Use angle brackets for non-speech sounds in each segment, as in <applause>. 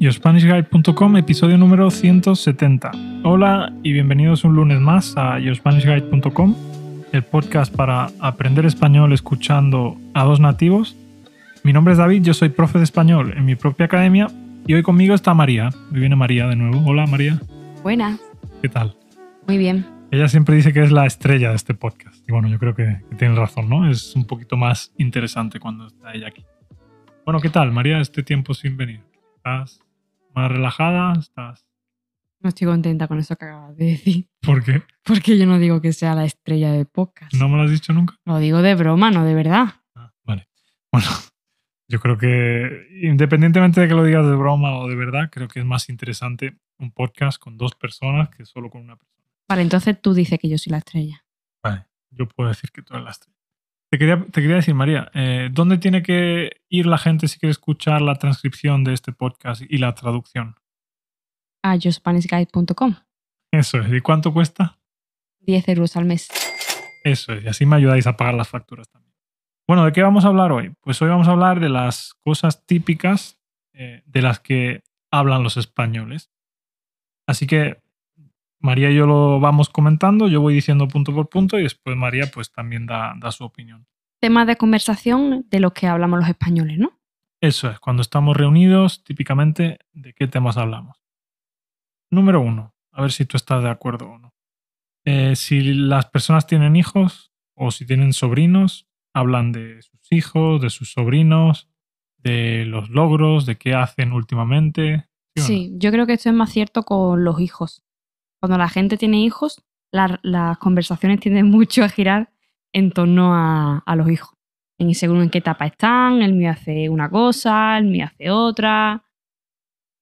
YoSpanishGuide.com, episodio número 170. Hola y bienvenidos un lunes más a YoSpanishGuide.com, el podcast para aprender español escuchando a dos nativos. Mi nombre es David, yo soy profe de español en mi propia academia y hoy conmigo está María. Hoy viene María de nuevo. Hola María. Buenas. ¿Qué tal? Muy bien. Ella siempre dice que es la estrella de este podcast. Y bueno, yo creo que, que tiene razón, ¿no? Es un poquito más interesante cuando está ella aquí. Bueno, ¿qué tal, María, este tiempo sin venir? ¿Estás más relajada? ¿Estás...? No estoy contenta con eso que acabas de decir. ¿Por qué? Porque yo no digo que sea la estrella de podcast. ¿No me lo has dicho nunca? Lo digo de broma, no de verdad. Ah, vale. Bueno, yo creo que independientemente de que lo digas de broma o de verdad, creo que es más interesante un podcast con dos personas que solo con una persona. Vale, entonces tú dices que yo soy la estrella. Vale, yo puedo decir que tú eres la estrella. Te quería, te quería decir, María, eh, ¿dónde tiene que ir la gente si quiere escuchar la transcripción de este podcast y la traducción? A yoSpanishGuide.com. Eso es. ¿Y cuánto cuesta? 10 euros al mes. Eso es. Y así me ayudáis a pagar las facturas también. Bueno, ¿de qué vamos a hablar hoy? Pues hoy vamos a hablar de las cosas típicas eh, de las que hablan los españoles. Así que María y yo lo vamos comentando, yo voy diciendo punto por punto y después María pues también da, da su opinión. Temas de conversación de los que hablamos los españoles, ¿no? Eso es, cuando estamos reunidos, típicamente, ¿de qué temas hablamos? Número uno, a ver si tú estás de acuerdo o no. Eh, si las personas tienen hijos o si tienen sobrinos, hablan de sus hijos, de sus sobrinos, de los logros, de qué hacen últimamente. ¿sí, sí yo creo que esto es más cierto con los hijos. Cuando la gente tiene hijos, la, las conversaciones tienden <laughs> mucho a girar en torno a, a los hijos. En según en qué etapa están, el mío hace una cosa, el mío hace otra.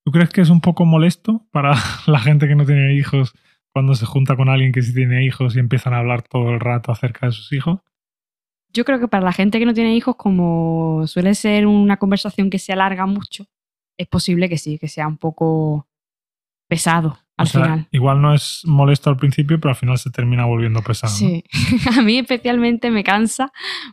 ¿Tú crees que es un poco molesto para <laughs> la gente que no tiene hijos cuando se junta con alguien que sí tiene hijos y empiezan a hablar todo el rato acerca de sus hijos? Yo creo que para la gente que no tiene hijos, como suele ser una conversación que se alarga mucho, es posible que sí, que sea un poco pesado al o sea, final. Igual no es molesto al principio, pero al final se termina volviendo pesado. Sí, ¿no? <laughs> a mí especialmente me cansa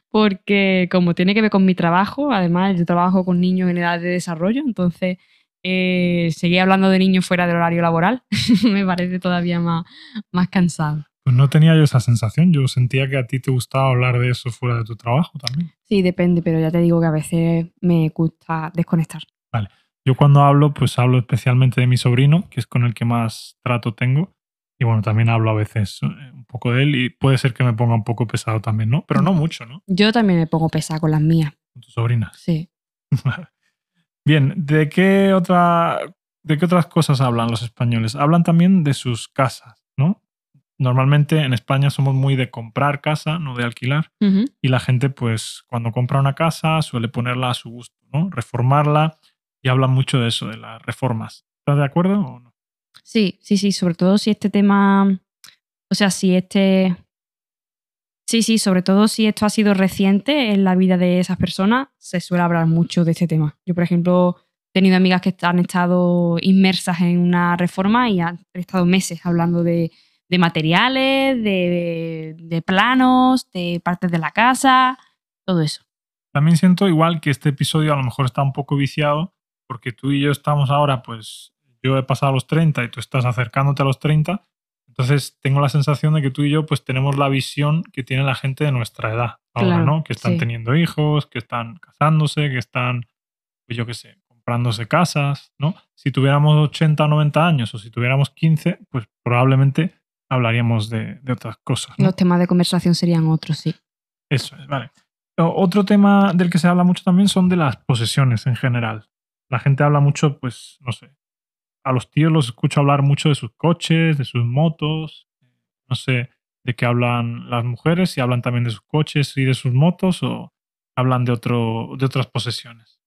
porque como tiene que ver con mi trabajo, además yo trabajo con niños en edad de desarrollo, entonces eh, seguir hablando de niños fuera del horario laboral <laughs> me parece todavía más, más cansado. Pues no tenía yo esa sensación, yo sentía que a ti te gustaba hablar de eso fuera de tu trabajo también. Sí, depende, pero ya te digo que a veces me gusta desconectar. Vale. Yo cuando hablo, pues hablo especialmente de mi sobrino, que es con el que más trato tengo. Y bueno, también hablo a veces un poco de él y puede ser que me ponga un poco pesado también, ¿no? Pero no mucho, ¿no? Yo también me pongo pesada con las mías. Con tus sobrinas. Sí. <laughs> Bien, ¿de qué, otra, ¿de qué otras cosas hablan los españoles? Hablan también de sus casas, ¿no? Normalmente en España somos muy de comprar casa, no de alquilar. Uh -huh. Y la gente, pues, cuando compra una casa, suele ponerla a su gusto, ¿no? Reformarla y hablan mucho de eso, de las reformas. ¿Estás de acuerdo o no? Sí, sí, sí, sobre todo si este tema, o sea, si este, sí, sí, sobre todo si esto ha sido reciente en la vida de esas personas, se suele hablar mucho de este tema. Yo, por ejemplo, he tenido amigas que han estado inmersas en una reforma y han estado meses hablando de, de materiales, de, de planos, de partes de la casa, todo eso. También siento igual que este episodio a lo mejor está un poco viciado porque tú y yo estamos ahora, pues yo he pasado a los 30 y tú estás acercándote a los 30, entonces tengo la sensación de que tú y yo pues tenemos la visión que tiene la gente de nuestra edad ahora, Claro, ¿no? Que están sí. teniendo hijos, que están casándose, que están, pues yo qué sé, comprándose casas, ¿no? Si tuviéramos 80 o 90 años o si tuviéramos 15, pues probablemente hablaríamos de, de otras cosas, ¿no? Los temas de conversación serían otros, sí. Eso es, vale. Otro tema del que se habla mucho también son de las posesiones en general. La gente habla mucho, pues, no sé. A los tíos los escucho hablar mucho de sus coches, de sus motos. No sé de qué hablan las mujeres, si hablan también de sus coches y de sus motos o hablan de, otro, de otras posesiones.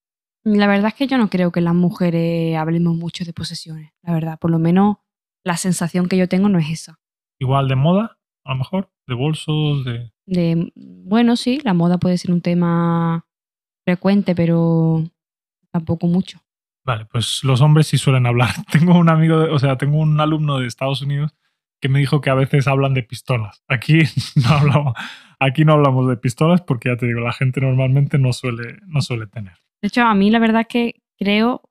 La verdad es que yo no creo que las mujeres hablemos mucho de posesiones, la verdad. Por lo menos la sensación que yo tengo no es esa. Igual de moda, a lo mejor, de bolsos, de... De, bueno, sí, la moda puede ser un tema frecuente, pero tampoco mucho. Vale, pues los hombres sí suelen hablar. <laughs> Tengo un amigo, de- o sea, tengo un alumno de Estados Unidos que me dijo que a veces hablan de pistolas. Aquí <laughs> no hablamos, aquí no hablamos de pistolas porque ya te digo, la gente normalmente no suele, no suele tener. De hecho, a mí la verdad es que creo,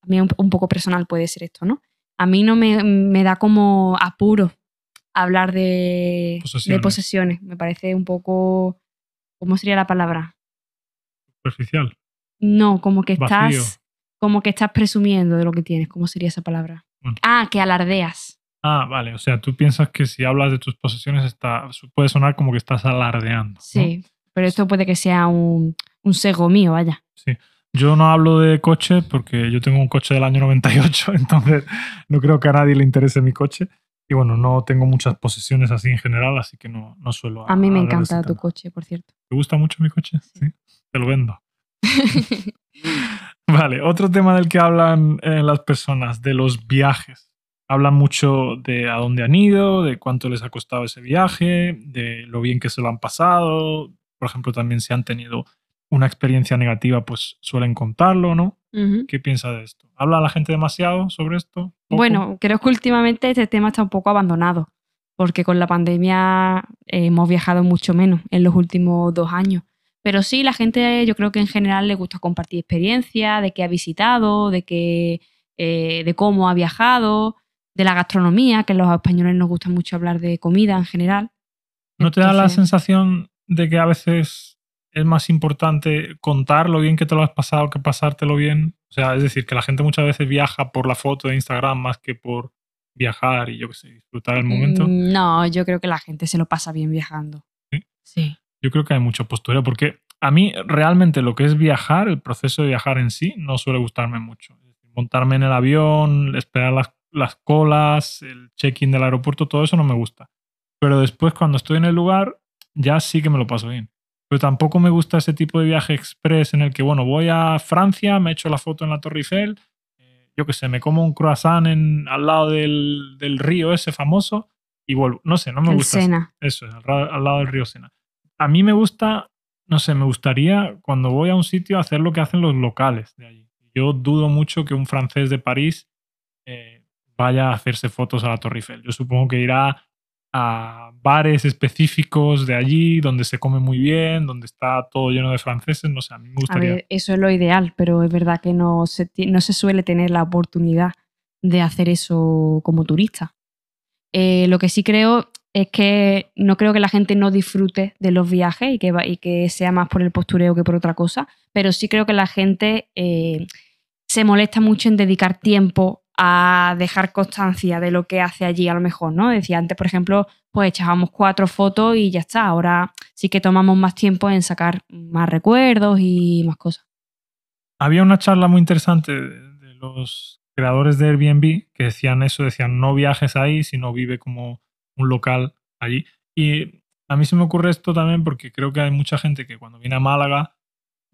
también un, un poco personal puede ser esto, ¿no? A mí no me, me da como apuro hablar de Posesiones. de posesiones. Me parece un poco. ¿Cómo sería la palabra? Superficial. No, como que Vacío. estás. Como que estás presumiendo de lo que tienes. ¿Cómo sería esa palabra? Bueno. Ah, que alardeas. Ah, vale. O sea, tú piensas que si hablas de tus posesiones está, puede sonar como que estás alardeando. ¿no? Sí. Pero esto puede que sea un, un sesgo mío, vaya. Yo no hablo de coche porque yo tengo un coche del año 98, <laughs> entonces no creo que a nadie le interese mi coche. Y bueno, no tengo muchas posesiones así en general, así que no, no suelo. A mí me encanta tu coche, por cierto. ¿Te gusta mucho mi coche? Sí. Te lo vendo. <laughs> Vale, otro tema del que hablan eh, las personas, de los viajes. Hablan mucho de a dónde han ido, de cuánto les ha costado ese viaje, de lo bien que se lo han pasado. Por ejemplo, también si han tenido una experiencia negativa, pues suelen contarlo, ¿no? ¿Qué piensa de esto? ¿Habla la gente demasiado sobre esto? ¿Poco? Bueno, creo que últimamente este tema está un poco abandonado, porque con la pandemia eh, hemos viajado mucho menos en los últimos dos años. Pero sí, la gente yo creo que en general le gusta compartir experiencia, de qué ha visitado, de, qué, eh, de cómo ha viajado, de la gastronomía, que a los españoles nos gusta mucho hablar de comida en general. ¿No te da la sensación de que a veces es más importante contar lo bien que te lo has pasado que pasártelo bien? O sea, es decir, que la gente muchas veces viaja por la foto de Instagram más que por viajar y yo qué sé, disfrutar el momento. Mm, No, yo creo que la gente se lo pasa bien viajando. ¿Sí? Sí. Yo creo que hay mucho postureo porque a mí realmente lo que es viajar, el proceso de viajar en sí, no suele gustarme mucho. Montarme en el avión, esperar las, las colas, el check-in del aeropuerto, todo eso no me gusta. Pero después cuando estoy en el lugar, ya sí que me lo paso bien. Pero tampoco me gusta ese tipo de viaje express en el que, bueno, voy a Francia, me echo la foto en la Torre Eiffel, eh, yo qué sé, me como un croissant en, al lado del, del río ese famoso y vuelvo. No sé, no me El gusta. Sena. Eso es, al, al lado del río Sena. A mí me gusta, no sé, me gustaría cuando voy a un sitio hacer lo que hacen los locales de allí. Yo dudo mucho que un francés de París eh, vaya a hacerse fotos a la Torre Eiffel. Yo supongo que irá a bares específicos de allí, donde se come muy bien, donde está todo lleno de franceses. No sé, a mí me A gustaría. ver, eso es lo ideal, pero es verdad que no se, no se suele tener la oportunidad de hacer eso como turista. Eh, lo que sí creo es que no creo que la gente no disfrute de los viajes y que, y que sea más por el postureo que por otra cosa, pero sí creo que la gente eh, se molesta mucho en dedicar tiempo a dejar constancia de lo que hace allí a lo mejor, ¿no? Decía antes, por ejemplo, pues echábamos cuatro fotos y ya está. Ahora sí que tomamos más tiempo en sacar más recuerdos y más cosas. Había una charla muy interesante de los creadores de Airbnb que decían eso, decían no viajes ahí, sino vive como un local allí. Y a mí se me ocurre esto también porque creo que hay mucha gente que cuando viene a Málaga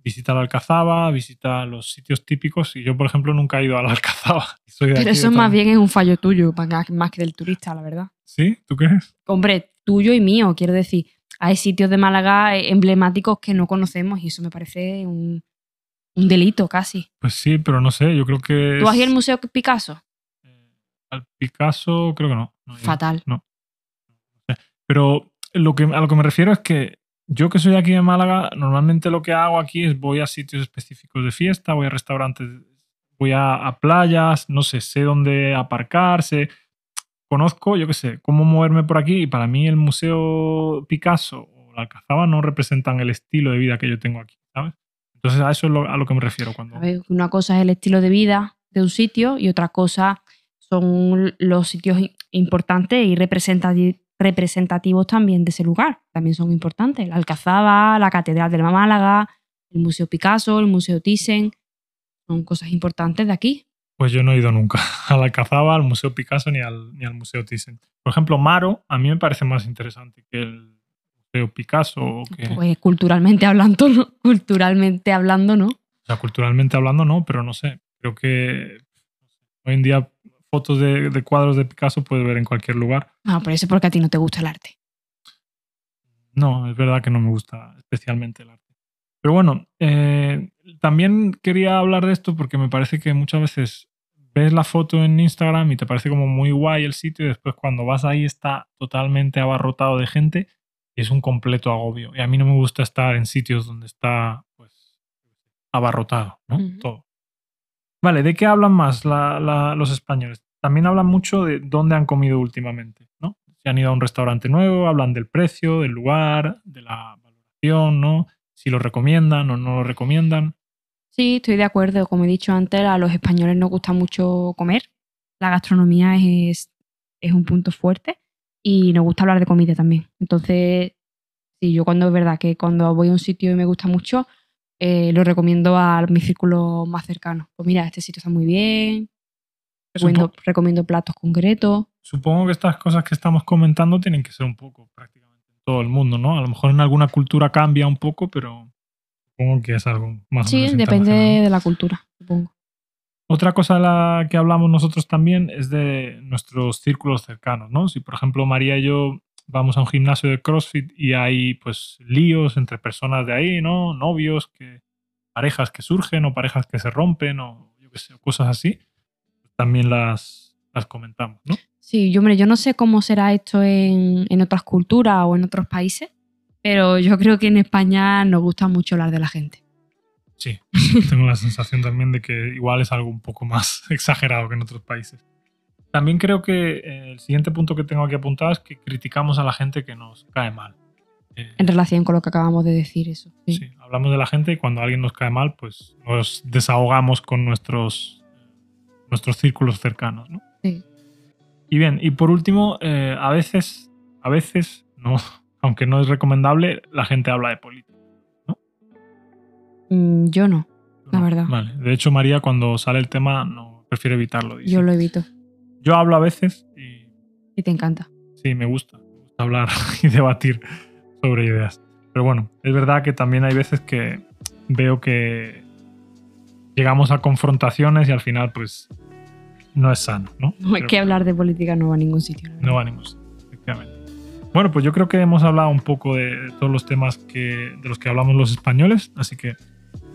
visita la Alcazaba, visita los sitios típicos y yo, por ejemplo, nunca he ido a la <laughs> Alcazaba. Soy de Pero aquí eso más bien es un fallo tuyo, más que del turista, la verdad. ¿Sí? ¿Tú crees? Hombre, tuyo y mío, quiero decir. Hay sitios de Málaga emblemáticos que no conocemos y eso me parece un, un delito casi. Pues sí, pero no sé, yo creo que... ¿Tú has ido al Museo Picasso? eh, al Picasso creo que no. no he ido. Pero lo que, a lo que me refiero es que yo que soy aquí de Málaga, normalmente lo que hago aquí es voy a sitios específicos de fiesta, voy a restaurantes, voy a, a playas, no sé, sé dónde aparcar, sé, conozco, yo qué sé, cómo moverme por aquí y para mí el Museo Picasso o la Alcazaba no representan el estilo de vida que yo tengo aquí, ¿sabes? Entonces a eso es lo- a lo que me refiero cuando... A ver, una cosa es el estilo de vida de un sitio y otra cosa son los sitios importantes y representati- representativos también de ese lugar. También son importantes. La Alcazaba, la Catedral de la Málaga, el Museo Picasso, el Museo Thyssen. Son cosas importantes de aquí. Pues yo no he ido nunca a la Alcazaba, al Museo Picasso ni al, ni al Museo Thyssen. Por ejemplo, Maro a mí me parece más interesante que el Museo Picasso o que... Pues culturalmente hablando, ¿no? culturalmente hablando, ¿no? O sea, culturalmente hablando, no, pero no sé. Creo que hoy en día fotos de, de cuadros de Picasso puedes ver en cualquier lugar. Ah, pero eso es porque a ti no te gusta el arte. No, es verdad que no me gusta especialmente el arte. Pero bueno, eh, también quería hablar de esto porque me parece que muchas veces ves la foto en Instagram y te parece como muy guay el sitio y después cuando vas ahí está totalmente abarrotado de gente y es un completo agobio. Y a mí no me gusta estar en sitios donde está pues abarrotado, ¿no? Todo. Vale, ¿de qué hablan más la- la- los españoles? También hablan mucho de dónde han comido últimamente, ¿no? Si han ido a un restaurante nuevo, hablan del precio, del lugar, de la valoración, ¿no? Si lo recomiendan o no lo recomiendan. Sí, estoy de acuerdo. Como he dicho antes, a los españoles nos gusta mucho comer. La gastronomía es, es un punto fuerte y nos gusta hablar de comida también. Entonces, sí, yo cuando es verdad que cuando voy a un sitio y me gusta mucho, eh, lo recomiendo a mi círculo más cercano. Pues mira, este sitio está muy bien, recomiendo, recomiendo platos concretos. Supongo que estas cosas que estamos comentando tienen que ser un poco prácticamente en todo el mundo, ¿no? A lo mejor en alguna cultura cambia un poco, pero supongo que es algo más o Sí, menos depende de la cultura, supongo. Otra cosa de la que hablamos nosotros también es de nuestros círculos cercanos, ¿no? Si, por ejemplo, María y yo vamos a un gimnasio de CrossFit y hay, pues, líos entre personas de ahí, ¿no? Novios, que, parejas que surgen o parejas que se rompen o yo qué sé, cosas así, también las, las comentamos, ¿no? Sí, yo, hombre, yo no sé cómo será esto en, en otras culturas o en otros países, pero yo creo que en España nos gusta mucho hablar de la gente. Sí, tengo la sensación también de que igual es algo un poco más <laughs> exagerado que en otros países. También creo que eh, el siguiente punto que tengo aquí apuntado es que criticamos a la gente que nos cae mal. Eh, En relación con lo que acabamos de decir, eso. Sí. sí, hablamos de la gente y cuando alguien nos cae mal, pues nos desahogamos con nuestros, nuestros círculos cercanos. ¿no? Sí. Y bien, y por último, eh, a veces, a veces, no, <laughs> aunque no es recomendable, la gente habla de política. Mm, yo no, la verdad. Vale. De hecho, María, cuando sale el tema, no prefiere evitarlo. dice. Yo lo evito. Yo hablo a veces y Y te encanta. sí, me gusta, me gusta hablar <laughs> y debatir sobre ideas. Pero bueno, es verdad que también hay veces que veo que llegamos a confrontaciones y al final pues no es sano, ¿no? No hay que hablar de política, no va a ningún sitio. verdad. no va a ningún sitio, efectivamente. Bueno, pues yo creo que hemos hablado un poco de todos los temas que, de los que hablamos los españoles, así que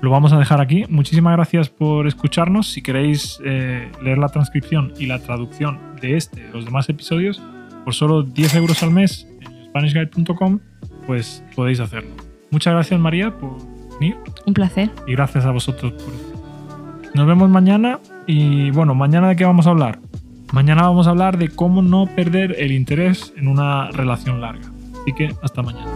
lo vamos a dejar aquí. Muchísimas gracias por escucharnos. Si queréis eh, leer la transcripción y la traducción de este y los demás episodios, por solo 10 euros al mes en SpanishGuide.com, pues podéis hacerlo. Muchas gracias María por venir Un placer. y gracias a vosotros por. Nos vemos mañana y bueno, mañana de qué vamos a hablar. Mañana vamos a hablar de cómo no perder el interés en una relación larga. Así que hasta mañana.